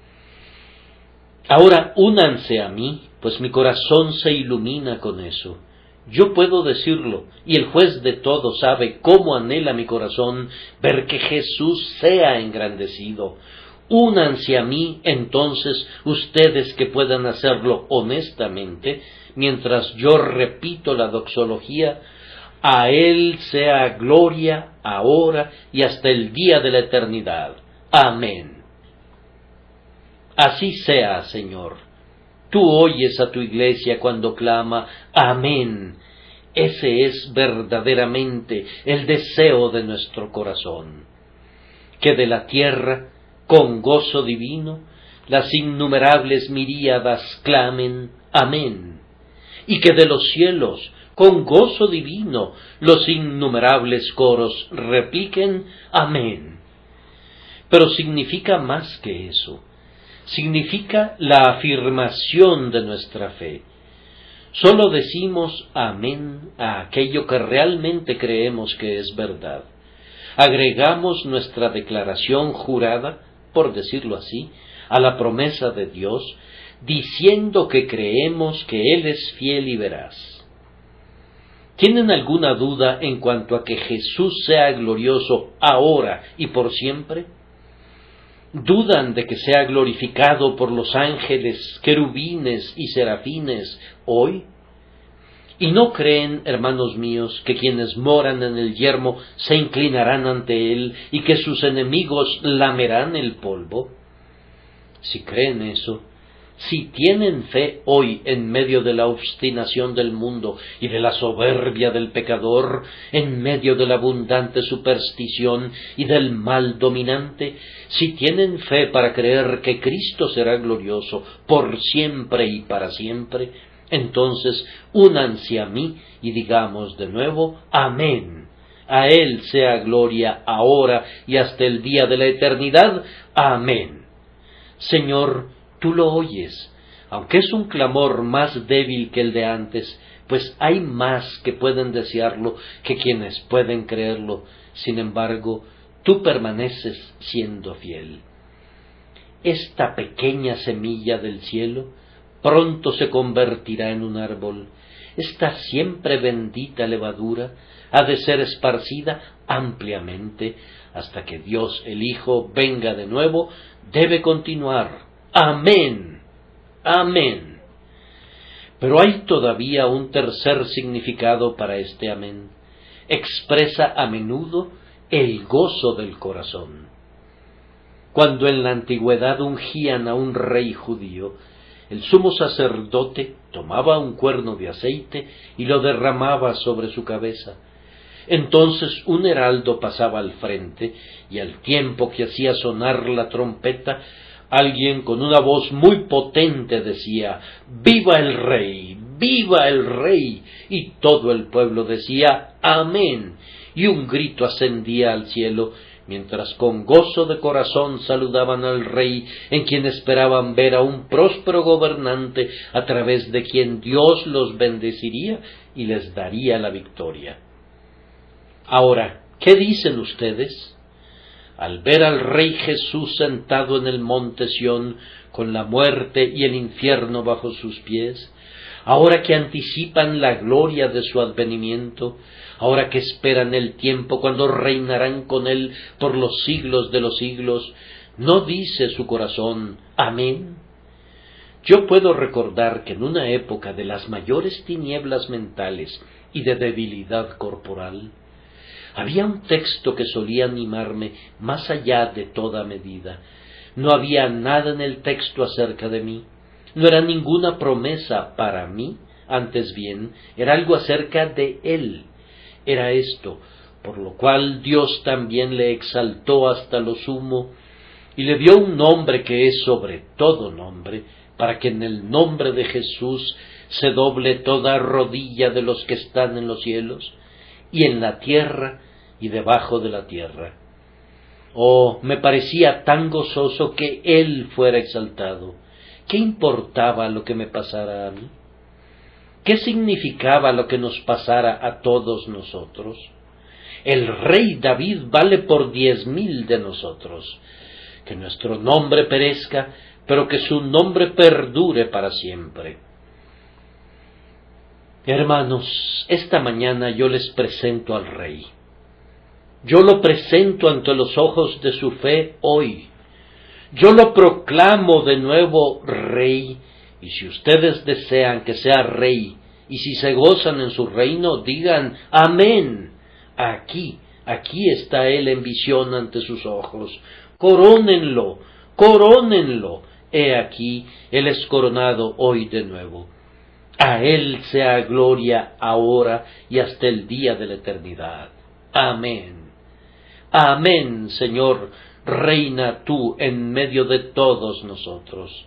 [SPEAKER 1] Ahora únanse a mí, pues mi corazón se ilumina con eso. Yo puedo decirlo, y el juez de todo sabe cómo anhela mi corazón ver que Jesús sea engrandecido. Únanse a mí entonces ustedes que puedan hacerlo honestamente, mientras yo repito la doxología, a Él sea gloria ahora y hasta el día de la eternidad. Amén. Así sea, Señor. Tú oyes a tu iglesia cuando clama Amén. Ese es verdaderamente el deseo de nuestro corazón. Que de la tierra, con gozo divino, las innumerables miríadas clamen Amén. Y que de los cielos, con gozo divino, los innumerables coros repliquen Amén. Pero significa más que eso. Significa la afirmación de nuestra fe. Solo decimos amén a aquello que realmente creemos que es verdad. Agregamos nuestra declaración jurada, por decirlo así, a la promesa de Dios, diciendo que creemos que Él es fiel y veraz. ¿Tienen alguna duda en cuanto a que Jesús sea glorioso ahora y por siempre? Dudan de que sea glorificado por los ángeles, querubines y serafines hoy? ¿Y no creen, hermanos míos, que quienes moran en el yermo se inclinarán ante él y que sus enemigos lamerán el polvo? Si creen eso, si tienen fe hoy en medio de la obstinación del mundo y de la soberbia del pecador, en medio de la abundante superstición y del mal dominante, si tienen fe para creer que Cristo será glorioso por siempre y para siempre, entonces únanse a mí y digamos de nuevo Amén. A Él sea gloria ahora y hasta el día de la eternidad. Amén. Señor, tú lo oyes, aunque es un clamor más débil que el de antes, pues hay más que pueden desearlo que quienes pueden creerlo. Sin embargo, tú permaneces siendo fiel. Esta pequeña semilla del cielo pronto se convertirá en un árbol. Esta siempre bendita levadura ha de ser esparcida ampliamente hasta que Dios el Hijo venga de nuevo, debe continuar Amén. Amén. Pero hay todavía un tercer significado para este amén. Expresa a menudo el gozo del corazón. Cuando en la antigüedad ungían a un rey judío, el sumo sacerdote tomaba un cuerno de aceite y lo derramaba sobre su cabeza. Entonces un heraldo pasaba al frente y al tiempo que hacía sonar la trompeta Alguien con una voz muy potente decía Viva el rey, viva el rey. Y todo el pueblo decía Amén. Y un grito ascendía al cielo, mientras con gozo de corazón saludaban al rey, en quien esperaban ver a un próspero gobernante, a través de quien Dios los bendeciría y les daría la victoria. Ahora, ¿qué dicen ustedes? Al ver al Rey Jesús sentado en el monte Sión, con la muerte y el infierno bajo sus pies, ahora que anticipan la gloria de su advenimiento, ahora que esperan el tiempo cuando reinarán con él por los siglos de los siglos, ¿no dice su corazón Amén? Yo puedo recordar que en una época de las mayores tinieblas mentales y de debilidad corporal, había un texto que solía animarme más allá de toda medida. No había nada en el texto acerca de mí. No era ninguna promesa para mí, antes bien, era algo acerca de Él. Era esto, por lo cual Dios también le exaltó hasta lo sumo y le dio un nombre que es sobre todo nombre, para que en el nombre de Jesús se doble toda rodilla de los que están en los cielos y en la tierra y debajo de la tierra. Oh, me parecía tan gozoso que Él fuera exaltado. ¿Qué importaba lo que me pasara a mí? ¿Qué significaba lo que nos pasara a todos nosotros? El rey David vale por diez mil de nosotros. Que nuestro nombre perezca, pero que su nombre perdure para siempre. Hermanos, esta mañana yo les presento al Rey. Yo lo presento ante los ojos de su fe hoy. Yo lo proclamo de nuevo Rey, y si ustedes desean que sea Rey, y si se gozan en su reino, digan Amén. Aquí, aquí está Él en visión ante sus ojos. Corónenlo, corónenlo. He aquí, Él es coronado hoy de nuevo. A Él sea gloria ahora y hasta el día de la eternidad. Amén. Amén, Señor, reina tú en medio de todos nosotros.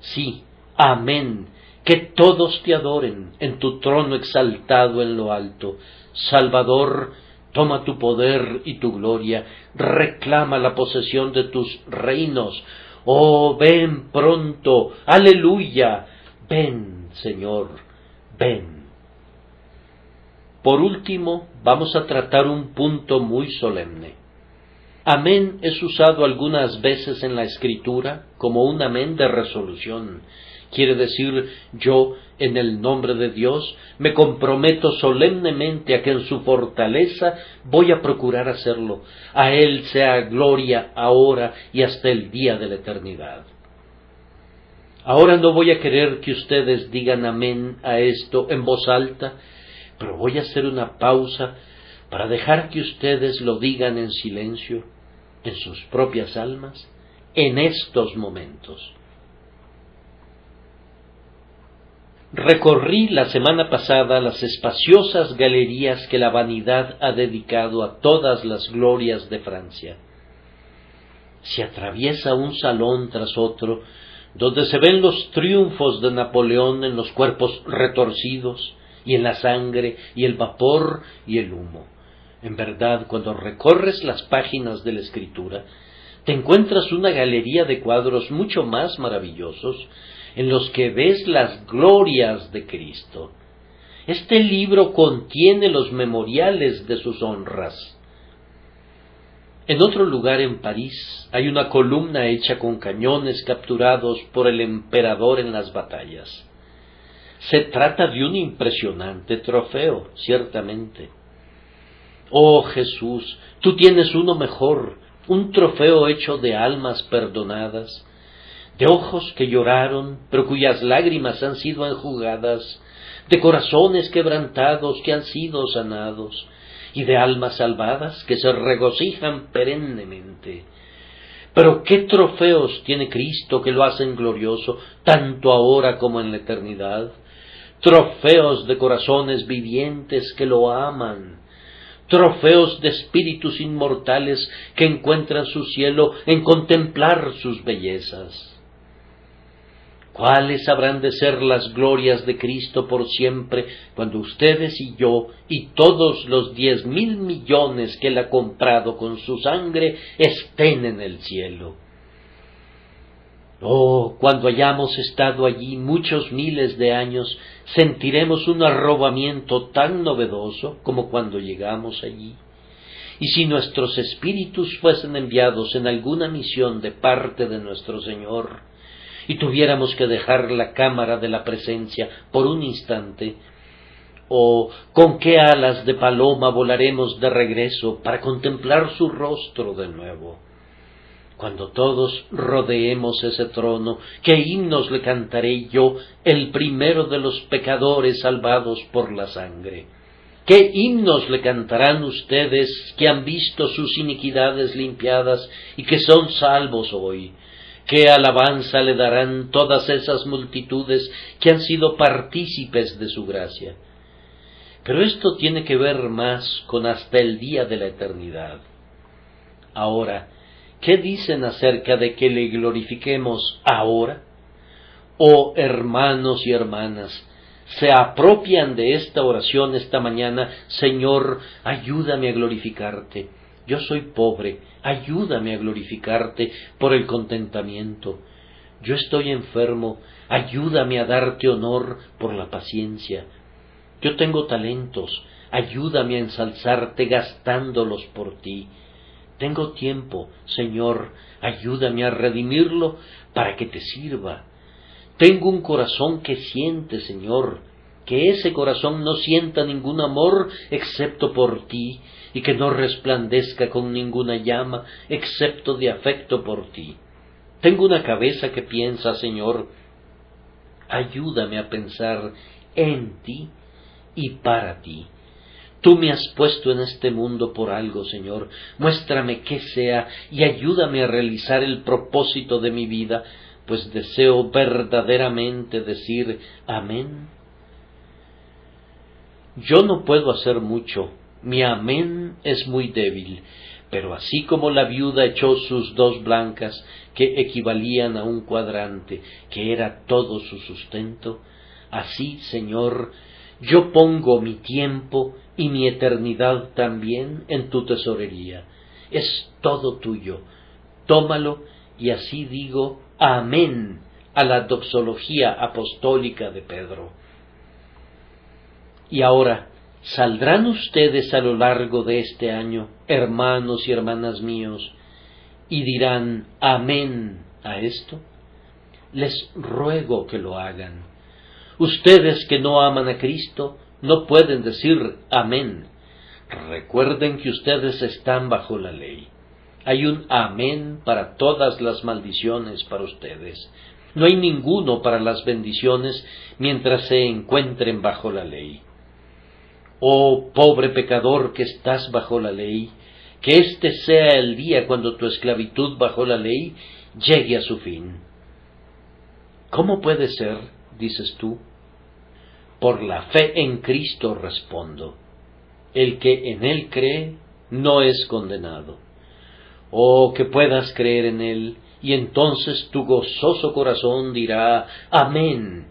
[SPEAKER 1] Sí, amén, que todos te adoren en tu trono exaltado en lo alto. Salvador, toma tu poder y tu gloria, reclama la posesión de tus reinos. Oh, ven pronto, aleluya, ven, Señor, ven. Por último, vamos a tratar un punto muy solemne. Amén es usado algunas veces en la escritura como un amén de resolución. Quiere decir yo, en el nombre de Dios, me comprometo solemnemente a que en su fortaleza voy a procurar hacerlo. A Él sea gloria ahora y hasta el día de la eternidad. Ahora no voy a querer que ustedes digan amén a esto en voz alta, pero voy a hacer una pausa para dejar que ustedes lo digan en silencio, en sus propias almas, en estos momentos. Recorrí la semana pasada las espaciosas galerías que la vanidad ha dedicado a todas las glorias de Francia. Se atraviesa un salón tras otro, donde se ven los triunfos de Napoleón en los cuerpos retorcidos, y en la sangre, y el vapor y el humo. En verdad, cuando recorres las páginas de la escritura, te encuentras una galería de cuadros mucho más maravillosos, en los que ves las glorias de Cristo. Este libro contiene los memoriales de sus honras. En otro lugar en París hay una columna hecha con cañones capturados por el emperador en las batallas. Se trata de un impresionante trofeo, ciertamente. Oh Jesús, tú tienes uno mejor, un trofeo hecho de almas perdonadas, de ojos que lloraron, pero cuyas lágrimas han sido enjugadas, de corazones quebrantados que han sido sanados, y de almas salvadas que se regocijan perennemente. Pero qué trofeos tiene Cristo que lo hacen glorioso, tanto ahora como en la eternidad. Trofeos de corazones vivientes que lo aman, trofeos de espíritus inmortales que encuentran su cielo en contemplar sus bellezas. ¿Cuáles habrán de ser las glorias de Cristo por siempre cuando ustedes y yo y todos los diez mil millones que Él ha comprado con su sangre estén en el cielo? Oh, cuando hayamos estado allí muchos miles de años, sentiremos un arrobamiento tan novedoso como cuando llegamos allí. Y si nuestros espíritus fuesen enviados en alguna misión de parte de nuestro Señor, y tuviéramos que dejar la cámara de la presencia por un instante, o con qué alas de paloma volaremos de regreso para contemplar su rostro de nuevo. Cuando todos rodeemos ese trono, ¿qué himnos le cantaré yo, el primero de los pecadores salvados por la sangre? ¿Qué himnos le cantarán ustedes que han visto sus iniquidades limpiadas y que son salvos hoy? ¿Qué alabanza le darán todas esas multitudes que han sido partícipes de su gracia? Pero esto tiene que ver más con hasta el día de la eternidad. Ahora, ¿qué dicen acerca de que le glorifiquemos ahora? Oh hermanos y hermanas, se apropian de esta oración esta mañana, Señor, ayúdame a glorificarte. Yo soy pobre, ayúdame a glorificarte por el contentamiento. Yo estoy enfermo, ayúdame a darte honor por la paciencia. Yo tengo talentos, ayúdame a ensalzarte gastándolos por ti. Tengo tiempo, Señor, ayúdame a redimirlo para que te sirva. Tengo un corazón que siente, Señor, que ese corazón no sienta ningún amor excepto por ti, y que no resplandezca con ninguna llama excepto de afecto por ti. Tengo una cabeza que piensa, Señor, ayúdame a pensar en ti y para ti. Tú me has puesto en este mundo por algo, Señor. Muéstrame qué sea y ayúdame a realizar el propósito de mi vida, pues deseo verdaderamente decir amén yo no puedo hacer mucho, mi amén es muy débil, pero así como la viuda echó sus dos blancas, que equivalían a un cuadrante, que era todo su sustento, así, Señor, yo pongo mi tiempo y mi eternidad también en tu tesorería. Es todo tuyo. Tómalo y así digo amén a la doxología apostólica de Pedro. Y ahora, ¿saldrán ustedes a lo largo de este año, hermanos y hermanas míos, y dirán amén a esto? Les ruego que lo hagan. Ustedes que no aman a Cristo no pueden decir amén. Recuerden que ustedes están bajo la ley. Hay un amén para todas las maldiciones para ustedes. No hay ninguno para las bendiciones mientras se encuentren bajo la ley. Oh pobre pecador que estás bajo la ley, que este sea el día cuando tu esclavitud bajo la ley llegue a su fin. ¿Cómo puede ser, dices tú, por la fe en Cristo respondo. El que en Él cree no es condenado. Oh, que puedas creer en Él, y entonces tu gozoso corazón dirá, Amén.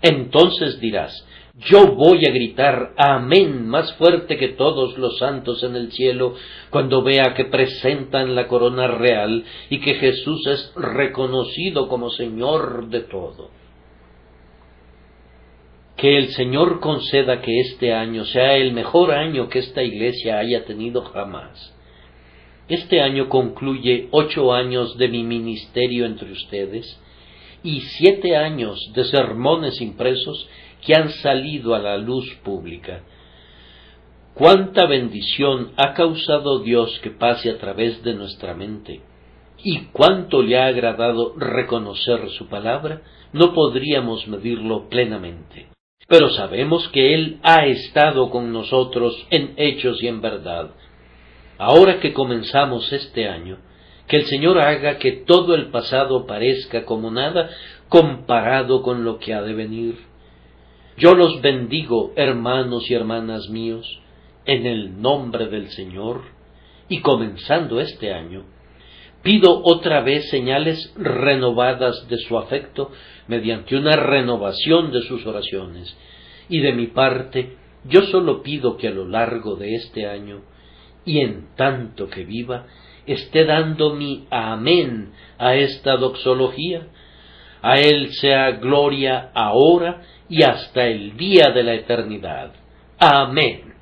[SPEAKER 1] Entonces dirás, yo voy a gritar Amén más fuerte que todos los santos en el cielo cuando vea que presentan la corona real y que Jesús es reconocido como Señor de todo. Que el Señor conceda que este año sea el mejor año que esta iglesia haya tenido jamás. Este año concluye ocho años de mi ministerio entre ustedes y siete años de sermones impresos que han salido a la luz pública. Cuánta bendición ha causado Dios que pase a través de nuestra mente y cuánto le ha agradado reconocer su palabra, no podríamos medirlo plenamente. Pero sabemos que Él ha estado con nosotros en hechos y en verdad. Ahora que comenzamos este año, que el Señor haga que todo el pasado parezca como nada comparado con lo que ha de venir. Yo los bendigo, hermanos y hermanas míos, en el nombre del Señor, y comenzando este año, pido otra vez señales renovadas de su afecto mediante una renovación de sus oraciones, y de mi parte, yo solo pido que a lo largo de este año, y en tanto que viva, esté dando mi amén a esta doxología, a Él sea gloria ahora y hasta el día de la eternidad. Amén.